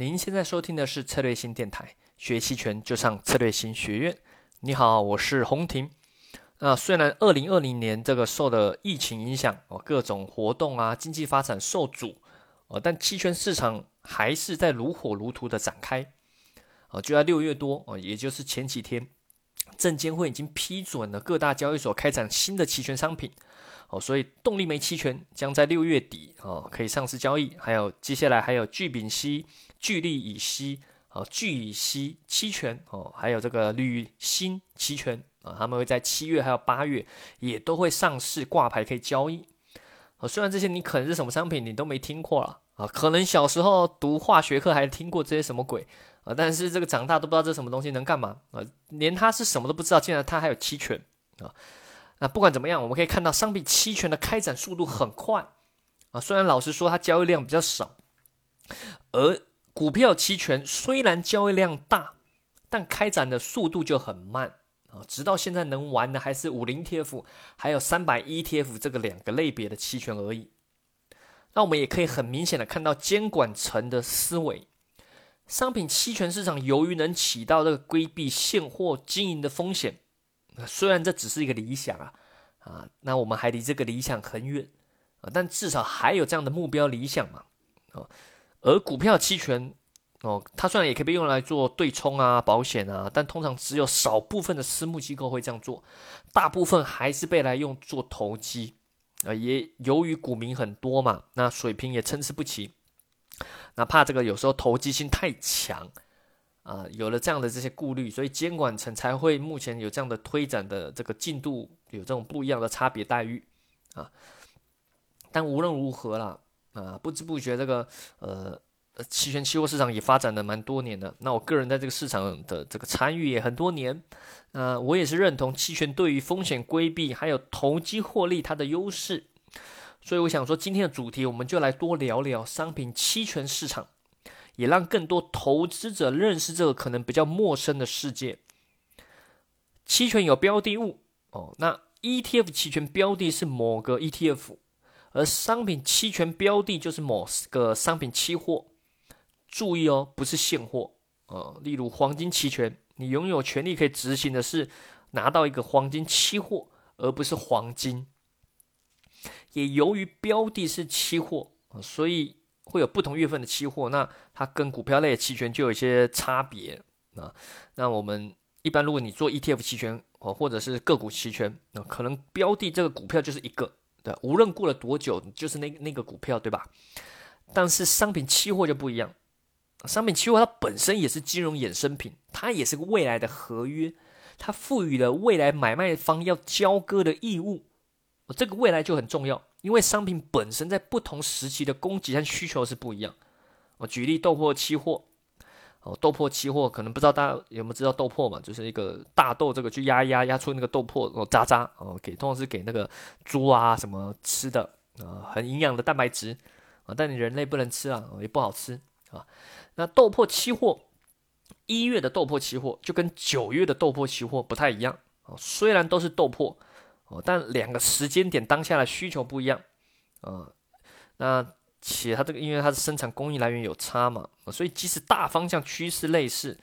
您现在收听的是策略新电台，学期权就上策略新学院。你好，我是洪婷。那虽然二零二零年这个受的疫情影响哦，各种活动啊，经济发展受阻哦，但期权市场还是在如火如荼的展开。哦，就在六月多哦，也就是前几天，证监会已经批准了各大交易所开展新的期权商品。哦，所以动力煤期权将在六月底哦可以上市交易，还有接下来还有聚丙烯、聚氯乙烯、哦聚乙烯期权哦，还有这个铝锌期权啊，他们会在七月还有八月也都会上市挂牌可以交易。啊，虽然这些你可能是什么商品你都没听过了啊，可能小时候读化学课还听过这些什么鬼啊，但是这个长大都不知道这什么东西能干嘛啊，连它是什么都不知道，竟然它还有期权啊。那不管怎么样，我们可以看到商品期权的开展速度很快啊。虽然老实说，它交易量比较少，而股票期权虽然交易量大，但开展的速度就很慢啊。直到现在能玩的还是五零 TF 还有三百 ETF 这个两个类别的期权而已。那我们也可以很明显的看到监管层的思维，商品期权市场由于能起到这个规避现货经营的风险。虽然这只是一个理想啊，啊，那我们还离这个理想很远啊，但至少还有这样的目标理想嘛，啊，而股票期权哦，它虽然也可以被用来做对冲啊、保险啊，但通常只有少部分的私募机构会这样做，大部分还是被来用做投机啊，也由于股民很多嘛，那水平也参差不齐，那怕这个有时候投机性太强。啊，有了这样的这些顾虑，所以监管层才会目前有这样的推展的这个进度，有这种不一样的差别待遇啊。但无论如何啦，啊，不知不觉这个呃期权期货市场也发展了蛮多年的。那我个人在这个市场的这个参与也很多年，啊，我也是认同期权对于风险规避还有投机获利它的优势。所以我想说，今天的主题我们就来多聊聊商品期权市场。也让更多投资者认识这个可能比较陌生的世界。期权有标的物哦，那 ETF 期权标的是某个 ETF，而商品期权标的就是某个商品期货。注意哦，不是现货呃。例如黄金期权，你拥有权利可以执行的是拿到一个黄金期货，而不是黄金。也由于标的是期货所以。会有不同月份的期货，那它跟股票类的期权就有一些差别啊。那我们一般如果你做 ETF 期权哦，或者是个股期权，那可能标的这个股票就是一个，无论过了多久，就是那那个股票，对吧？但是商品期货就不一样，商品期货它本身也是金融衍生品，它也是个未来的合约，它赋予了未来买卖方要交割的义务，这个未来就很重要。因为商品本身在不同时期的供给和需求是不一样。我举例豆粕期货，哦，豆粕期货可能不知道大家有没有知道豆粕嘛？就是一个大豆这个去压一压压出那个豆粕哦渣渣哦，给通常是给那个猪啊什么吃的啊，很营养的蛋白质啊，但你人类不能吃啊，也不好吃啊。那豆粕期货一月的豆粕期货就跟九月的豆粕期货不太一样啊，虽然都是豆粕。哦，但两个时间点当下的需求不一样，啊，那且它这个因为它的生产工艺来源有差嘛，所以即使大方向趋势类似，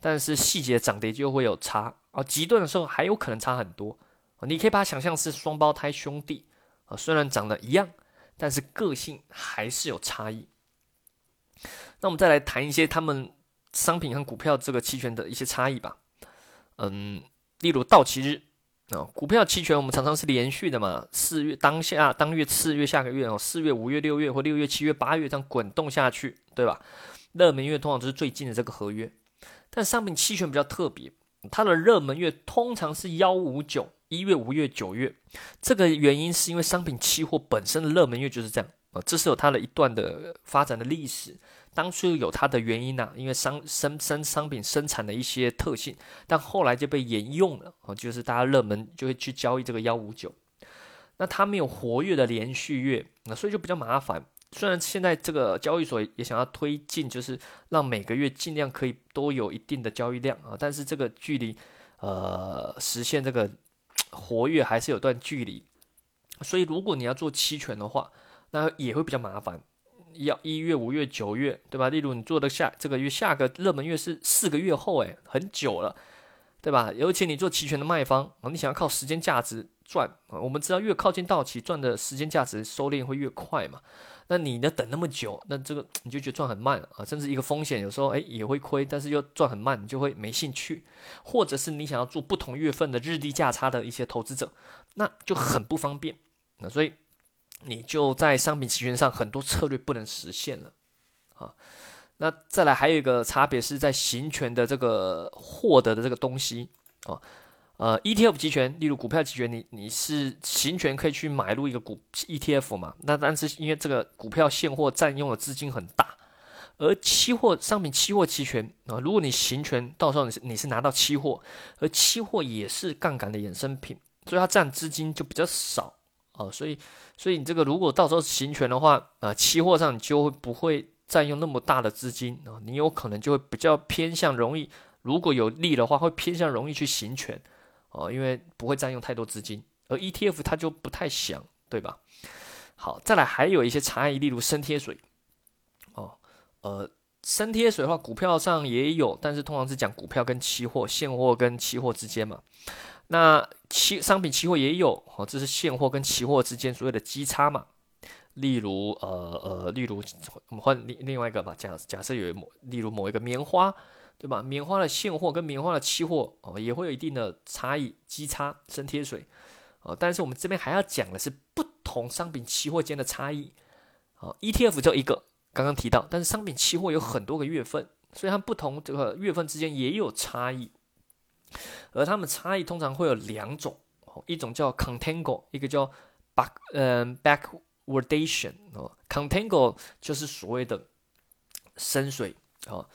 但是细节涨跌就会有差啊，极端的时候还有可能差很多啊，你可以把它想象是双胞胎兄弟啊，虽然长得一样，但是个性还是有差异。那我们再来谈一些他们商品和股票这个期权的一些差异吧，嗯，例如到期日。股票期权我们常常是连续的嘛，四月当下当月次月下个月哦，四月五月六月或六月七月八月这样滚动下去，对吧？热门月通常就是最近的这个合约，但商品期权比较特别，它的热门月通常是幺五九一月、五月、九月。这个原因是因为商品期货本身的热门月就是这样啊，这是有它的一段的发展的历史。当初有它的原因呐，因为商生生商品生产的一些特性，但后来就被沿用了啊，就是大家热门就会去交易这个幺五九，那它没有活跃的连续月，那所以就比较麻烦。虽然现在这个交易所也想要推进，就是让每个月尽量可以都有一定的交易量啊，但是这个距离呃实现这个活跃还是有段距离，所以如果你要做期权的话，那也会比较麻烦。要一月、五月、九月，对吧？例如你做的下这个月下个热门月是四个月后，诶，很久了，对吧？尤其你做期权的卖方啊，你想要靠时间价值赚啊，我们知道越靠近到期，赚的时间价值收敛会越快嘛。那你呢？等那么久，那这个你就觉得赚很慢啊，甚至一个风险，有时候诶也会亏，但是又赚很慢，你就会没兴趣。或者是你想要做不同月份的日历价差的一些投资者，那就很不方便。那所以你就在商品期权上很多策略不能实现了啊。那再来还有一个差别是在行权的这个获得的这个东西啊。呃，ETF 期权，例如股票期权，你你是行权可以去买入一个股 ETF 嘛？那但是因为这个股票现货占用的资金很大，而期货商品期货期权啊，如果你行权，到时候你是你是拿到期货，而期货也是杠杆的衍生品，所以它占资金就比较少哦。所以所以你这个如果到时候行权的话啊，期货上你就会不会占用那么大的资金啊，你有可能就会比较偏向容易，如果有利的话，会偏向容易去行权。哦，因为不会占用太多资金，而 ETF 它就不太想，对吧？好，再来还有一些差异，例如深贴水。哦，呃，深贴水的话，股票上也有，但是通常是讲股票跟期货、现货跟期货之间嘛。那期商品期货也有，哦，这是现货跟期货之间所谓的基差嘛。例如，呃呃，例如我们换另另外一个吧，假假设有某，例如某一个棉花。对吧？棉花的现货跟棉花的期货哦，也会有一定的差异，基差升贴水哦。但是我们这边还要讲的是不同商品期货间的差异哦。ETF 就一个，刚刚提到，但是商品期货有很多个月份，所以它不同这个月份之间也有差异。而它们差异通常会有两种，一种叫 contango，一个叫 back 嗯 backwardation 哦。contango 就是所谓的深水啊。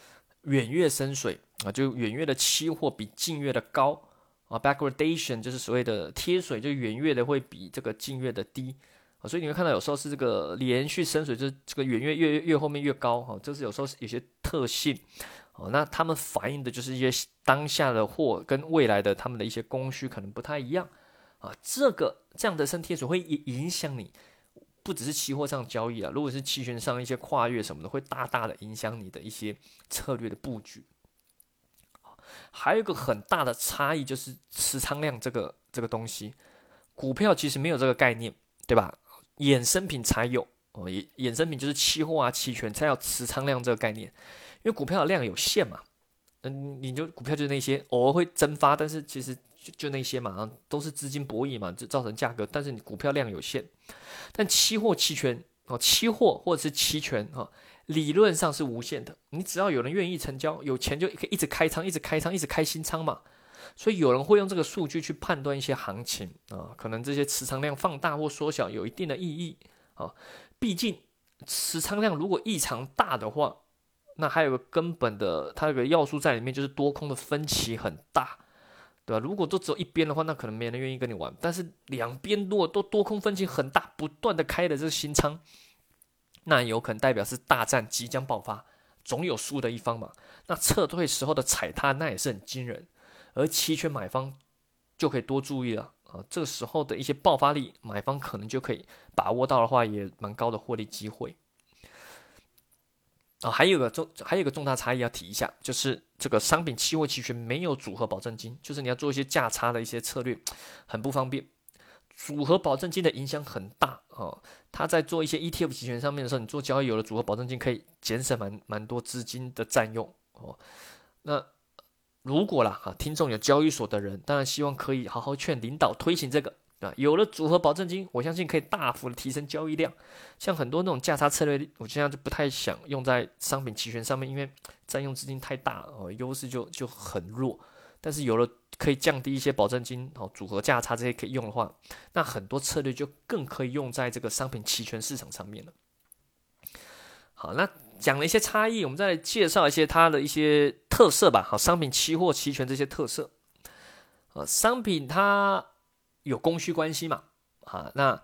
远月深水啊，就远月的期货比近月的高啊，backwardation 就是所谓的贴水，就远月的会比这个近月的低，所以你会看到有时候是这个连续深水，就是这个远月越越后面越高哈，这是有时候有些特性哦，那他们反映的就是一些当下的货跟未来的他们的一些供需可能不太一样啊，这个这样的深贴水会影影响你。不只是期货上交易啊，如果是期权上一些跨越什么的，会大大的影响你的一些策略的布局。还有一个很大的差异就是持仓量这个这个东西，股票其实没有这个概念，对吧？衍生品才有哦，衍衍生品就是期货啊、期权才有持仓量这个概念，因为股票的量有限嘛，嗯，你就股票就那些偶尔会蒸发，但是其实。就就那些嘛，都是资金博弈嘛，就造成价格。但是你股票量有限，但期货、期权哦，期货或者是期权哈，理论上是无限的。你只要有人愿意成交，有钱就可以一直开仓，一直开仓，一直开新仓嘛。所以有人会用这个数据去判断一些行情啊，可能这些持仓量放大或缩小有一定的意义啊。毕竟持仓量如果异常大的话，那还有个根本的，它有个要素在里面，就是多空的分歧很大。对吧？如果都只有一边的话，那可能没人愿意跟你玩。但是两边如果都多空分歧很大，不断的开的这个新仓，那有可能代表是大战即将爆发，总有输的一方嘛。那撤退时候的踩踏那也是很惊人，而期权买方就可以多注意了啊。这个时候的一些爆发力，买方可能就可以把握到的话，也蛮高的获利机会。啊，还有个重，还有个重大差异要提一下，就是这个商品期货期权没有组合保证金，就是你要做一些价差的一些策略，很不方便。组合保证金的影响很大哦，它在做一些 ETF 期权上面的时候，你做交易有了组合保证金，可以减省蛮蛮多资金的占用哦。那如果啦啊，听众有交易所的人，当然希望可以好好劝领导推行这个。啊，有了组合保证金，我相信可以大幅的提升交易量。像很多那种价差策略，我现在就不太想用在商品期权上面，因为占用资金太大哦，优势就就很弱。但是有了可以降低一些保证金哦，组合价差这些可以用的话，那很多策略就更可以用在这个商品期权市场上面了。好，那讲了一些差异，我们再来介绍一些它的一些特色吧。好，商品期货期权这些特色，啊，商品它。有供需关系嘛？啊，那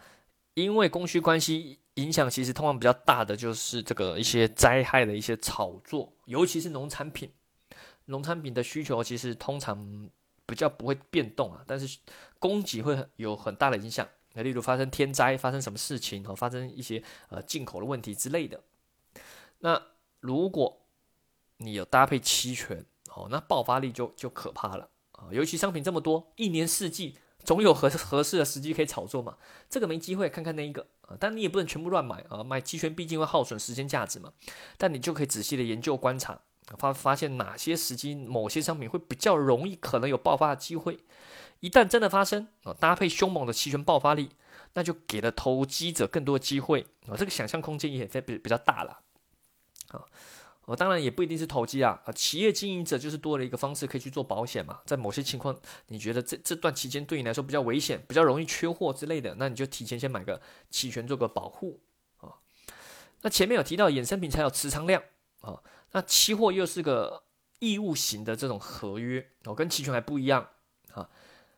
因为供需关系影响，其实通常比较大的就是这个一些灾害的一些炒作，尤其是农产品，农产品的需求其实通常比较不会变动啊，但是供给会有很大的影响。那例如发生天灾，发生什么事情，和发生一些呃进口的问题之类的那如果你有搭配期权，哦，那爆发力就就可怕了啊！尤其商品这么多，一年四季总有合合适的时机可以炒作嘛。这个没机会，看看那一个啊，但你也不能全部乱买啊。买期权毕竟会耗损时间价值嘛。但你就可以仔细的研究观察，发发现哪些时机某些商品会比较容易可能有爆发的机会。一旦真的发生啊，搭配凶猛的期权爆发力，那就给了投机者更多机会啊。这个想象空间也比比较大了啊。我当然也不一定是投机啊，啊，企业经营者就是多了一个方式可以去做保险嘛。在某些情况，你觉得这这段期间对你来说比较危险，比较容易缺货之类的，那你就提前先买个期权做个保护啊。那前面有提到衍生品才有持仓量啊，那期货又是个义务型的这种合约哦，跟期权还不一样啊。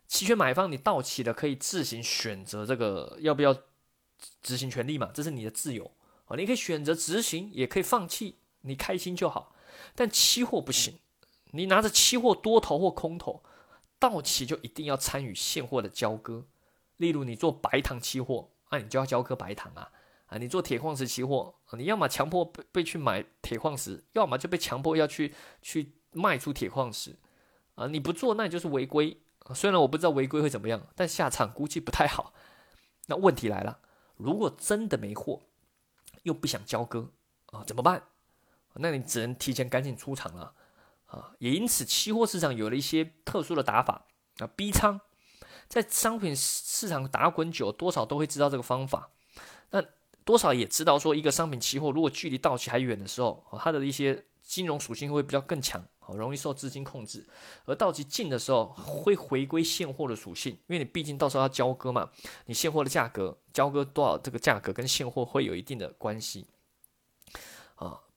期权买方你到期了可以自行选择这个要不要执行权利嘛，这是你的自由啊，你可以选择执行，也可以放弃。你开心就好，但期货不行。你拿着期货多头或空头到期，就一定要参与现货的交割。例如，你做白糖期货，那你就要交割白糖啊啊！你做铁矿石期货，你要么强迫被被去买铁矿石，要么就被强迫要去去卖出铁矿石啊！你不做，那你就是违规。虽然我不知道违规会怎么样，但下场估计不太好。那问题来了，如果真的没货，又不想交割啊，怎么办？那你只能提前赶紧出场了，啊，也因此期货市场有了一些特殊的打法啊，逼仓，在商品市场打滚久，多少都会知道这个方法，那多少也知道说，一个商品期货如果距离到期还远的时候，它的一些金融属性会比较更强，好容易受资金控制，而到期近的时候会回归现货的属性，因为你毕竟到时候要交割嘛，你现货的价格交割多少，这个价格跟现货会有一定的关系，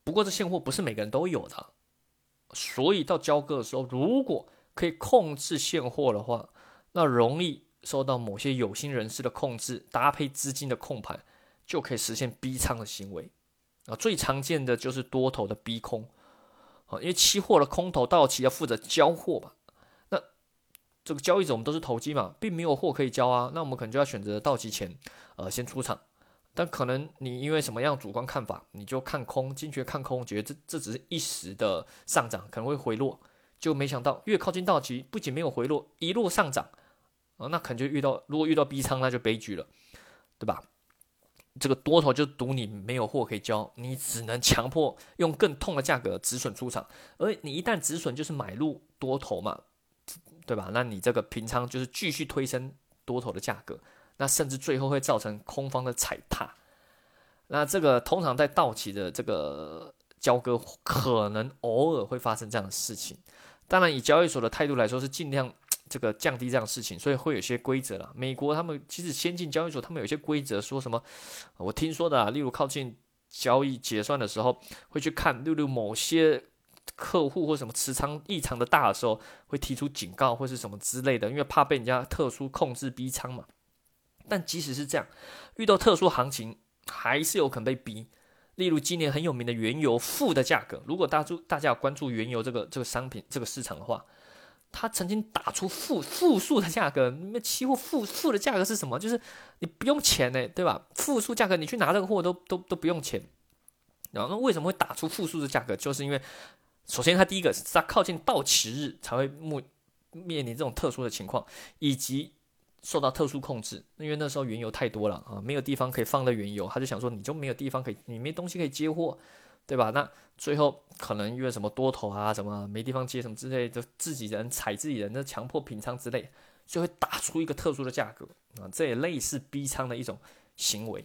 不过这现货不是每个人都有的，所以到交割的时候，如果可以控制现货的话，那容易受到某些有心人士的控制，搭配资金的控盘，就可以实现逼仓的行为啊。最常见的就是多头的逼空啊，因为期货的空头到期要负责交货嘛，那这个交易者我们都是投机嘛，并没有货可以交啊，那我们可能就要选择到期前呃先出场。但可能你因为什么样主观看法，你就看空，坚决看空，觉得这这只是一时的上涨，可能会回落，就没想到越靠近到期，不仅没有回落，一路上涨，啊，那可能就遇到，如果遇到逼仓，那就悲剧了，对吧？这个多头就赌你没有货可以交，你只能强迫用更痛的价格止损出场，而你一旦止损，就是买入多头嘛，对吧？那你这个平仓就是继续推升多头的价格。那甚至最后会造成空方的踩踏，那这个通常在到期的这个交割，可能偶尔会发生这样的事情。当然，以交易所的态度来说，是尽量这个降低这样的事情，所以会有些规则了。美国他们其实先进交易所，他们有些规则，说什么？我听说的，啊，例如靠近交易结算的时候，会去看，例如某些客户或什么持仓异常的大的时候，会提出警告或是什么之类的，因为怕被人家特殊控制逼仓嘛。但即使是这样，遇到特殊行情，还是有可能被逼。例如今年很有名的原油负的价格，如果大注大家有关注原油这个这个商品这个市场的话，它曾经打出负负数的价格。那期货负负的价格是什么？就是你不用钱呢，对吧？负数价格你去拿这个货都都都不用钱。然后那为什么会打出负数的价格？就是因为首先它第一个是它靠近到期日才会面面临这种特殊的情况，以及。受到特殊控制，因为那时候原油太多了啊，没有地方可以放的原油，他就想说你就没有地方可以，你没东西可以接货，对吧？那最后可能因为什么多头啊，什么没地方接什么之类的，自己人踩自己人，那强迫平仓之类，就会打出一个特殊的价格啊，这也类似逼仓的一种行为。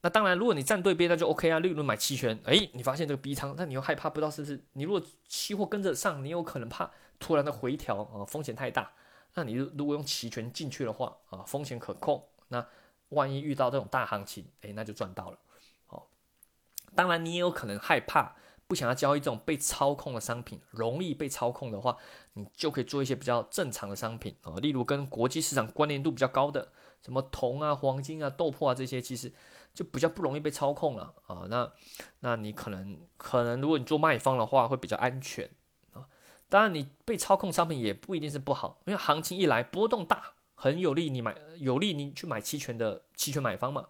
那当然，如果你站对边，那就 OK 啊。例如买期权，诶，你发现这个逼仓，那你又害怕，不知道是不是你如果期货跟着上，你有可能怕突然的回调啊，风险太大。那你如果用期权进去的话啊，风险可控。那万一遇到这种大行情，诶，那就赚到了。好，当然你也有可能害怕，不想要交易这种被操控的商品，容易被操控的话，你就可以做一些比较正常的商品啊，例如跟国际市场关联度比较高的，什么铜啊、黄金啊、豆粕啊这些，其实就比较不容易被操控了啊。那那你可能可能如果你做卖方的话，会比较安全。当然，你被操控商品也不一定是不好，因为行情一来波动大，很有利你买，有利你去买期权的期权买方嘛，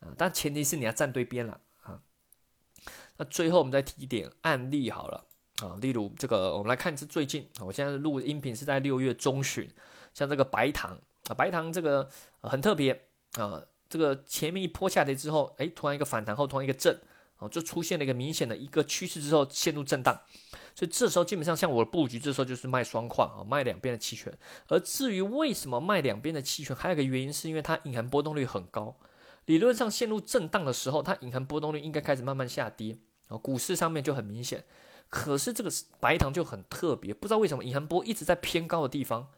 啊，但前提是你要站对边了啊。那最后我们再提一点案例好了啊，例如这个，我们来看是最近，我现在录音频是在六月中旬，像这个白糖啊，白糖这个很特别啊，这个前面一波下跌之后，哎，突然一个反弹后突然一个震，哦，就出现了一个明显的一个趋势之后陷入震荡，所以这时候基本上像我的布局，这时候就是卖双矿啊，卖两边的期权。而至于为什么卖两边的期权，还有一个原因是因为它隐含波动率很高。理论上陷入震荡的时候，它隐含波动率应该开始慢慢下跌啊，股市上面就很明显。可是这个白糖就很特别，不知道为什么隐含波一直在偏高的地方，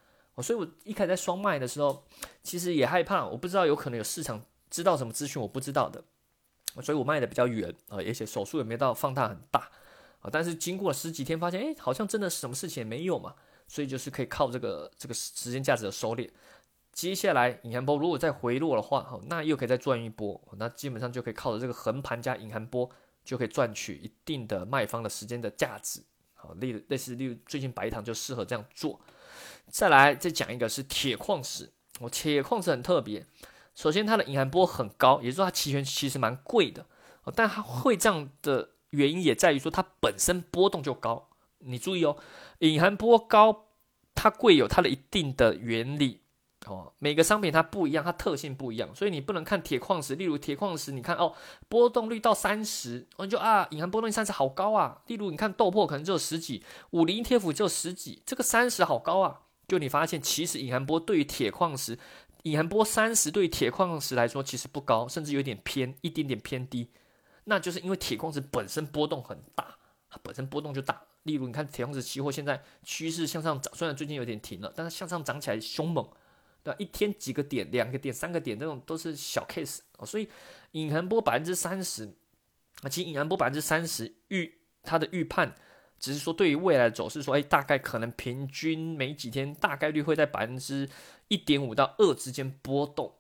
所以我一开始在双卖的时候，其实也害怕，我不知道有可能有市场知道什么资讯我不知道的，所以我卖的比较远啊，而且手术也没到放大很大啊。但是经过了十几天，发现哎，好像真的什么事情也没有嘛，所以就是可以靠这个这个时间价值的收敛。接下来隐含波如果再回落的话，哈，那又可以再赚一波，那基本上就可以靠着这个横盘加隐含波，就可以赚取一定的卖方的时间的价值，好，类类似例如最近白糖就适合这样做。再来再讲一个是铁矿石，我铁矿石很特别，首先它的隐含波很高，也就是说它期权其实蛮贵的，但它会这样的原因也在于说它本身波动就高，你注意哦，隐含波高，它贵有它的一定的原理。哦，每个商品它不一样，它特性不一样，所以你不能看铁矿石。例如铁矿石，你看哦，波动率到三十，你就啊，隐含波动率三十好高啊。例如你看豆粕可能只有十几，五零 ETF 只有十几，这个三十好高啊。就你发现其实隐含波对于铁矿石，隐含波三十对于铁矿石来说其实不高，甚至有点偏一点点偏低。那就是因为铁矿石本身波动很大，它本身波动就大。例如你看铁矿石期货现在趋势向上涨，虽然最近有点停了，但是向上涨起来凶猛。对吧一天几个点，两个点，三个点，这种都是小 case 啊，所以隐含波百分之三十，啊，其实隐含波百分之三十预它的预判，只是说对于未来的走势说，哎，大概可能平均每几天大概率会在百分之一点五到二之间波动。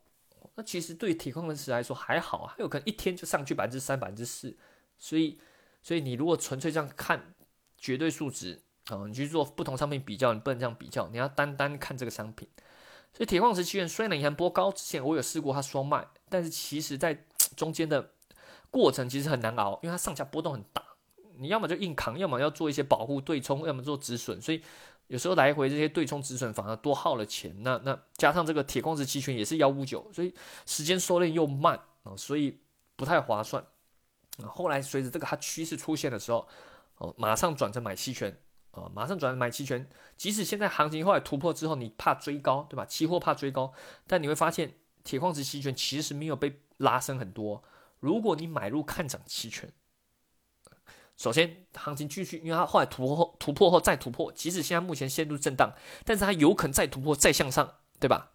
那其实对铁矿石来说还好啊，有可能一天就上去百分之三、百分之四。所以，所以你如果纯粹这样看绝对数值啊，你去做不同商品比较，你不能这样比较，你要单单看这个商品。所以铁矿石期权虽然隐含波高，之前我有试过它双卖，但是其实在 中间的过程其实很难熬，因为它上下波动很大，你要么就硬扛，要么要做一些保护对冲，要么做止损，所以有时候来回这些对冲止损反而多耗了钱。那那加上这个铁矿石期权也是幺五九，所以时间收敛又慢啊，所以不太划算啊。后来随着这个它趋势出现的时候，哦，马上转成买期权。啊，马上转成买期权，即使现在行情后来突破之后，你怕追高，对吧？期货怕追高，但你会发现铁矿石期权其实没有被拉升很多。如果你买入看涨期权，首先行情继续，因为它后来突破后突破后再突破，即使现在目前陷入震荡，但是它有可能再突破再向上，对吧？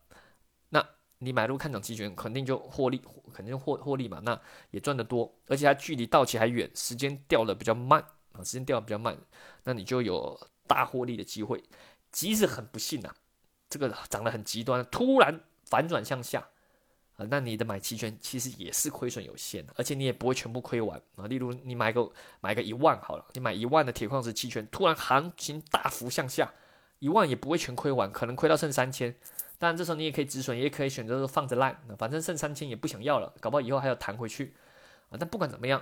那你买入看涨期权肯定就获利，肯定获获利嘛，那也赚得多，而且它距离到期还远，时间掉的比较慢啊。时间掉的比较慢，那你就有大获利的机会。即使很不幸啊，这个涨得很极端，突然反转向下啊，那你的买期权其实也是亏损有限，而且你也不会全部亏完啊。例如你买个买个一万好了，你买一万的铁矿石期权，突然行情大幅向下，一万也不会全亏完，可能亏到剩三千。当然这时候你也可以止损，也可以选择放着烂，反正剩三千也不想要了，搞不好以后还要弹回去啊。但不管怎么样，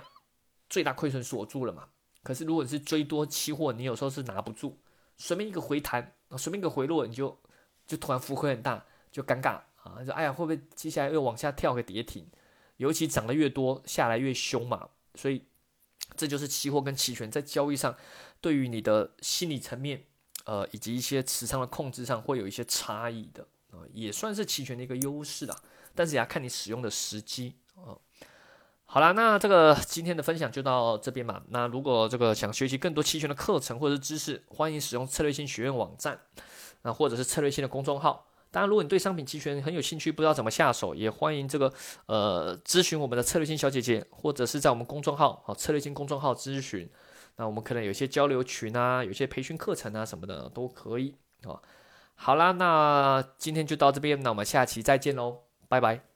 最大亏损锁住了嘛。可是，如果你是追多期货，你有时候是拿不住，随便一个回弹啊，随便一个回落，你就就突然浮亏很大，就尴尬就哎呀，会不会接下来又往下跳个跌停？尤其涨得越多，下来越凶嘛。所以，这就是期货跟期权在交易上，对于你的心理层面，呃，以及一些持仓的控制上，会有一些差异的啊，也算是期权的一个优势啦。但是也要看你使用的时机啊。好啦，那这个今天的分享就到这边嘛。那如果这个想学习更多期权的课程或者是知识，欢迎使用策略性学院网站，那或者是策略性的公众号。当然，如果你对商品期权很有兴趣，不知道怎么下手，也欢迎这个呃咨询我们的策略性小姐姐，或者是在我们公众号啊策略性公众号咨询。那我们可能有些交流群啊，有些培训课程啊什么的都可以啊。好啦，那今天就到这边，那我们下期再见喽，拜拜。